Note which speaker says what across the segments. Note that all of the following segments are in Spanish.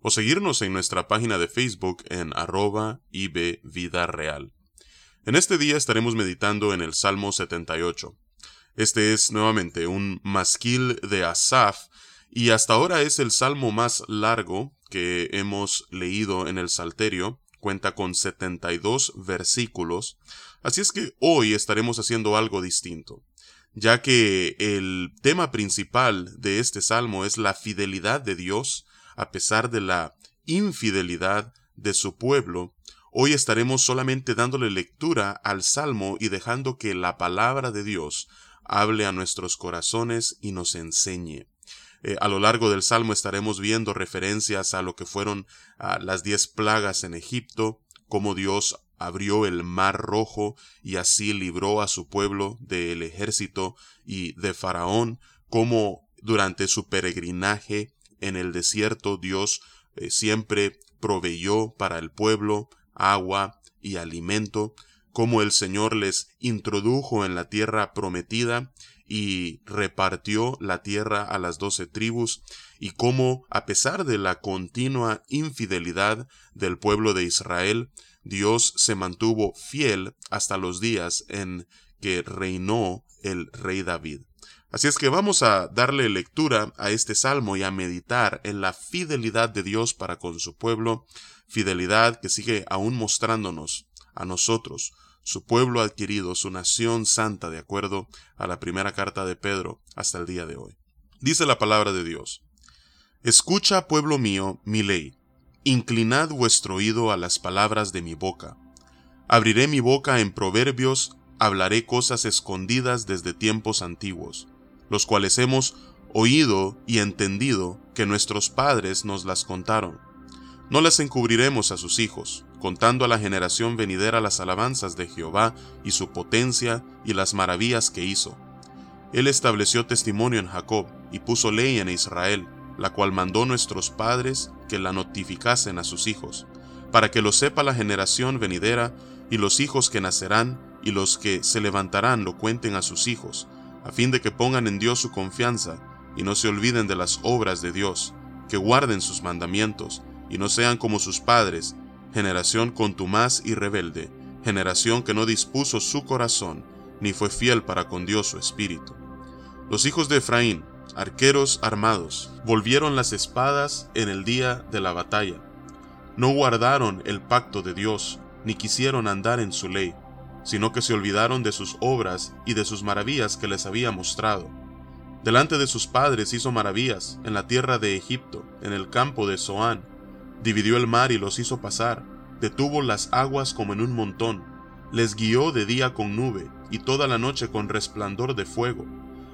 Speaker 1: o seguirnos en nuestra página de Facebook en arroba Vida Real. En este día estaremos meditando en el Salmo 78. Este es nuevamente un masquil de Asaf y hasta ahora es el salmo más largo que hemos leído en el Salterio. Cuenta con 72 versículos. Así es que hoy estaremos haciendo algo distinto ya que el tema principal de este salmo es la fidelidad de Dios a pesar de la infidelidad de su pueblo, hoy estaremos solamente dándole lectura al Salmo y dejando que la palabra de Dios hable a nuestros corazones y nos enseñe. Eh, a lo largo del Salmo estaremos viendo referencias a lo que fueron las diez plagas en Egipto, cómo Dios abrió el mar rojo y así libró a su pueblo del ejército y de Faraón, cómo durante su peregrinaje en el desierto Dios eh, siempre proveyó para el pueblo agua y alimento, como el Señor les introdujo en la tierra prometida y repartió la tierra a las doce tribus, y cómo, a pesar de la continua infidelidad del pueblo de Israel, Dios se mantuvo fiel hasta los días en que reinó el rey David. Así es que vamos a darle lectura a este salmo y a meditar en la fidelidad de Dios para con su pueblo, fidelidad que sigue aún mostrándonos a nosotros, su pueblo adquirido, su nación santa, de acuerdo a la primera carta de Pedro hasta el día de hoy. Dice la palabra de Dios, Escucha, pueblo mío, mi ley, inclinad vuestro oído a las palabras de mi boca. Abriré mi boca en proverbios, hablaré cosas escondidas desde tiempos antiguos los cuales hemos oído y entendido que nuestros padres nos las contaron. No las encubriremos a sus hijos, contando a la generación venidera las alabanzas de Jehová y su potencia y las maravillas que hizo. Él estableció testimonio en Jacob y puso ley en Israel, la cual mandó nuestros padres que la notificasen a sus hijos, para que lo sepa la generación venidera y los hijos que nacerán y los que se levantarán lo cuenten a sus hijos, a fin de que pongan en Dios su confianza y no se olviden de las obras de Dios, que guarden sus mandamientos y no sean como sus padres, generación contumaz y rebelde, generación que no dispuso su corazón ni fue fiel para con Dios su espíritu. Los hijos de Efraín, arqueros armados, volvieron las espadas en el día de la batalla. No guardaron el pacto de Dios, ni quisieron andar en su ley sino que se olvidaron de sus obras y de sus maravillas que les había mostrado. Delante de sus padres hizo maravillas en la tierra de Egipto, en el campo de Zoán. Dividió el mar y los hizo pasar, detuvo las aguas como en un montón, les guió de día con nube y toda la noche con resplandor de fuego.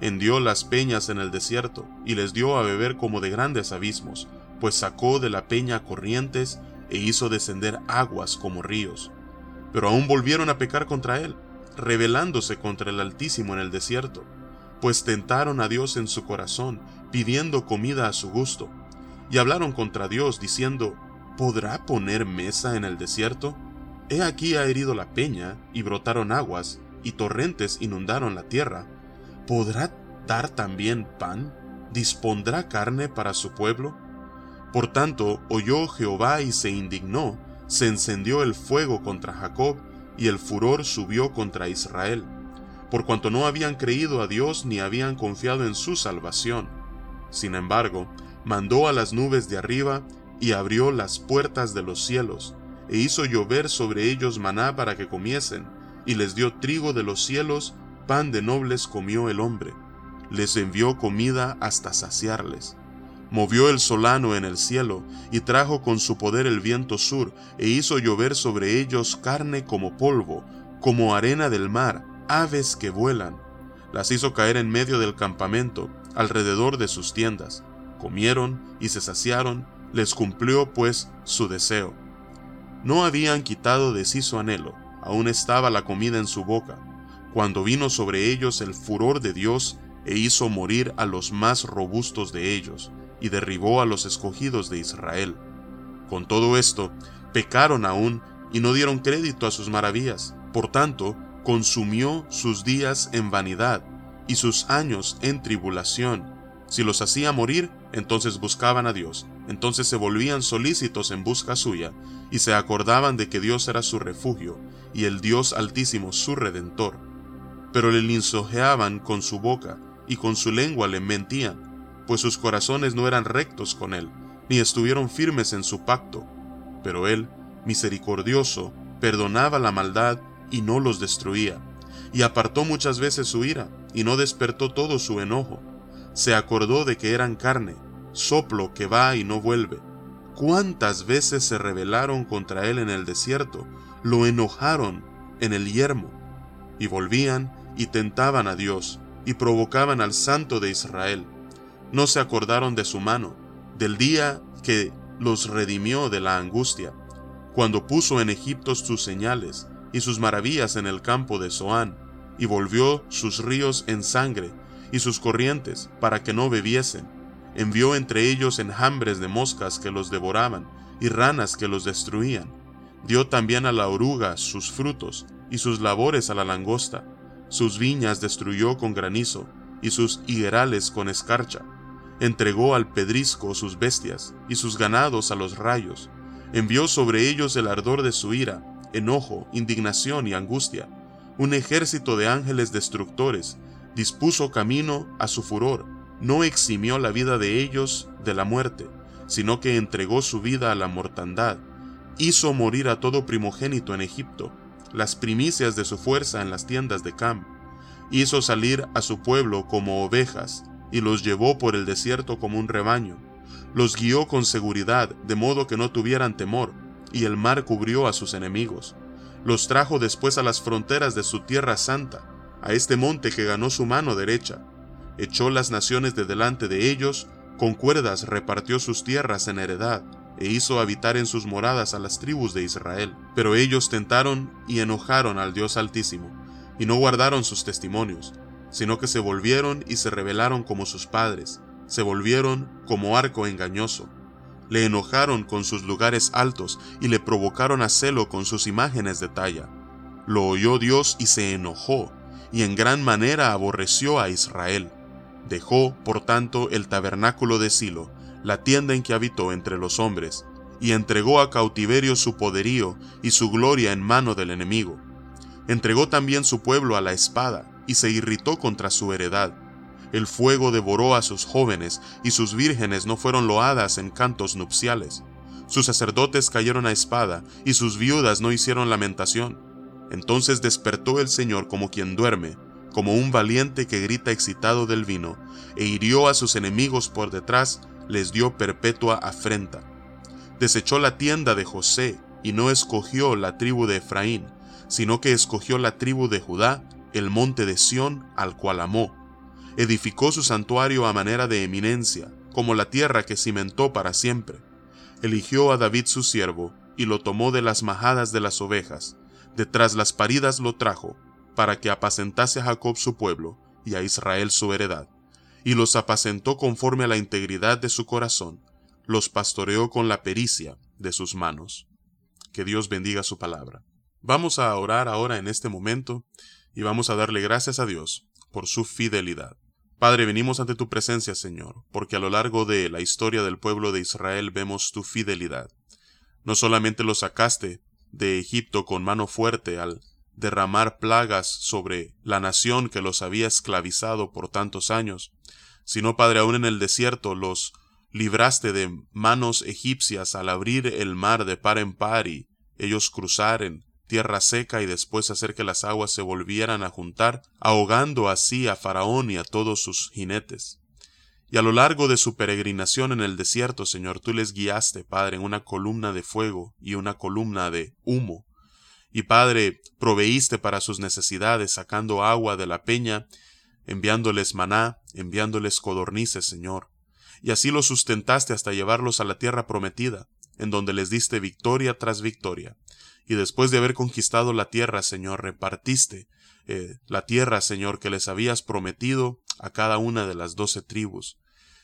Speaker 1: Hendió las peñas en el desierto y les dio a beber como de grandes abismos, pues sacó de la peña corrientes e hizo descender aguas como ríos pero aún volvieron a pecar contra él, rebelándose contra el Altísimo en el desierto, pues tentaron a Dios en su corazón, pidiendo comida a su gusto, y hablaron contra Dios, diciendo, ¿podrá poner mesa en el desierto? He aquí ha herido la peña, y brotaron aguas, y torrentes inundaron la tierra. ¿Podrá dar también pan? ¿Dispondrá carne para su pueblo? Por tanto, oyó Jehová y se indignó, se encendió el fuego contra Jacob y el furor subió contra Israel, por cuanto no habían creído a Dios ni habían confiado en su salvación. Sin embargo, mandó a las nubes de arriba y abrió las puertas de los cielos, e hizo llover sobre ellos maná para que comiesen, y les dio trigo de los cielos, pan de nobles comió el hombre. Les envió comida hasta saciarles Movió el solano en el cielo, y trajo con su poder el viento sur, e hizo llover sobre ellos carne como polvo, como arena del mar, aves que vuelan. Las hizo caer en medio del campamento, alrededor de sus tiendas. Comieron y se saciaron, les cumplió pues su deseo. No habían quitado de sí su anhelo, aún estaba la comida en su boca, cuando vino sobre ellos el furor de Dios e hizo morir a los más robustos de ellos, y derribó a los escogidos de Israel. Con todo esto, pecaron aún y no dieron crédito a sus maravillas. Por tanto, consumió sus días en vanidad y sus años en tribulación. Si los hacía morir, entonces buscaban a Dios, entonces se volvían solícitos en busca suya, y se acordaban de que Dios era su refugio, y el Dios altísimo su redentor. Pero le linsojeaban con su boca, y con su lengua le mentían, pues sus corazones no eran rectos con él, ni estuvieron firmes en su pacto. Pero él, misericordioso, perdonaba la maldad y no los destruía, y apartó muchas veces su ira, y no despertó todo su enojo. Se acordó de que eran carne, soplo que va y no vuelve. ¿Cuántas veces se rebelaron contra él en el desierto? Lo enojaron en el yermo. Y volvían y tentaban a Dios, y provocaban al Santo de Israel. No se acordaron de su mano, del día que los redimió de la angustia, cuando puso en Egipto sus señales y sus maravillas en el campo de Zoán, y volvió sus ríos en sangre y sus corrientes para que no bebiesen. Envió entre ellos enjambres de moscas que los devoraban y ranas que los destruían. Dio también a la oruga sus frutos y sus labores a la langosta. Sus viñas destruyó con granizo y sus higuerales con escarcha. Entregó al pedrisco sus bestias y sus ganados a los rayos. Envió sobre ellos el ardor de su ira, enojo, indignación y angustia. Un ejército de ángeles destructores dispuso camino a su furor, no eximió la vida de ellos de la muerte, sino que entregó su vida a la mortandad, hizo morir a todo primogénito en Egipto, las primicias de su fuerza en las tiendas de Cam, hizo salir a su pueblo como ovejas, y los llevó por el desierto como un rebaño los guió con seguridad, de modo que no tuvieran temor, y el mar cubrió a sus enemigos. Los trajo después a las fronteras de su tierra santa, a este monte que ganó su mano derecha. Echó las naciones de delante de ellos, con cuerdas repartió sus tierras en heredad, e hizo habitar en sus moradas a las tribus de Israel. Pero ellos tentaron y enojaron al Dios Altísimo, y no guardaron sus testimonios, sino que se volvieron y se rebelaron como sus padres, se volvieron como arco engañoso. Le enojaron con sus lugares altos y le provocaron a celo con sus imágenes de talla. Lo oyó Dios y se enojó, y en gran manera aborreció a Israel. Dejó, por tanto, el tabernáculo de Silo, la tienda en que habitó entre los hombres, y entregó a cautiverio su poderío y su gloria en mano del enemigo. Entregó también su pueblo a la espada, y se irritó contra su heredad el fuego devoró a sus jóvenes, y sus vírgenes no fueron loadas en cantos nupciales. Sus sacerdotes cayeron a espada, y sus viudas no hicieron lamentación. Entonces despertó el Señor como quien duerme, como un valiente que grita excitado del vino, e hirió a sus enemigos por detrás, les dio perpetua afrenta. Desechó la tienda de José, y no escogió la tribu de Efraín, sino que escogió la tribu de Judá, el monte de Sión, al cual amó edificó su santuario a manera de eminencia, como la tierra que cimentó para siempre. Eligió a David su siervo, y lo tomó de las majadas de las ovejas, detrás las paridas lo trajo, para que apacentase a Jacob su pueblo, y a Israel su heredad. Y los apacentó conforme a la integridad de su corazón, los pastoreó con la pericia de sus manos. Que Dios bendiga su palabra. Vamos a orar ahora en este momento, y vamos a darle gracias a Dios por su fidelidad. Padre, venimos ante tu presencia, Señor, porque a lo largo de la historia del pueblo de Israel vemos tu fidelidad. No solamente lo sacaste de Egipto con mano fuerte al derramar plagas sobre la nación que los había esclavizado por tantos años, sino, Padre, aún en el desierto los libraste de manos egipcias al abrir el mar de par en par y ellos cruzaren tierra seca y después hacer que las aguas se volvieran a juntar, ahogando así a Faraón y a todos sus jinetes. Y a lo largo de su peregrinación en el desierto, Señor, tú les guiaste, Padre, en una columna de fuego y una columna de humo. Y Padre, proveíste para sus necesidades, sacando agua de la peña, enviándoles maná, enviándoles codornices, Señor. Y así los sustentaste hasta llevarlos a la tierra prometida, en donde les diste victoria tras victoria. Y después de haber conquistado la tierra, Señor, repartiste eh, la tierra, Señor, que les habías prometido a cada una de las doce tribus.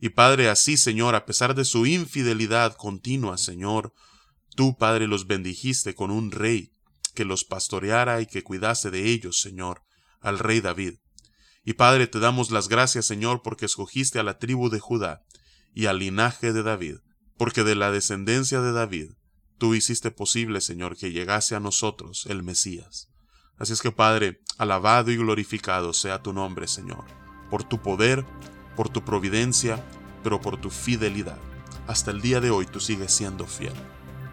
Speaker 1: Y Padre, así, Señor, a pesar de su infidelidad continua, Señor, tú, Padre, los bendijiste con un rey que los pastoreara y que cuidase de ellos, Señor, al rey David. Y Padre, te damos las gracias, Señor, porque escogiste a la tribu de Judá y al linaje de David, porque de la descendencia de David tú hiciste posible, Señor, que llegase a nosotros el Mesías. Así es que, Padre, alabado y glorificado sea tu nombre, Señor, por tu poder, por tu providencia, pero por tu fidelidad. Hasta el día de hoy tú sigues siendo fiel.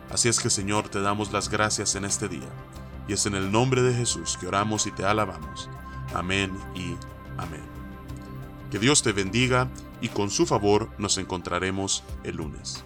Speaker 1: Así es que, Señor, te damos las gracias en este día, y es en el nombre de Jesús que oramos y te alabamos. Amén y amén. Que Dios te bendiga y con su favor nos encontraremos el lunes.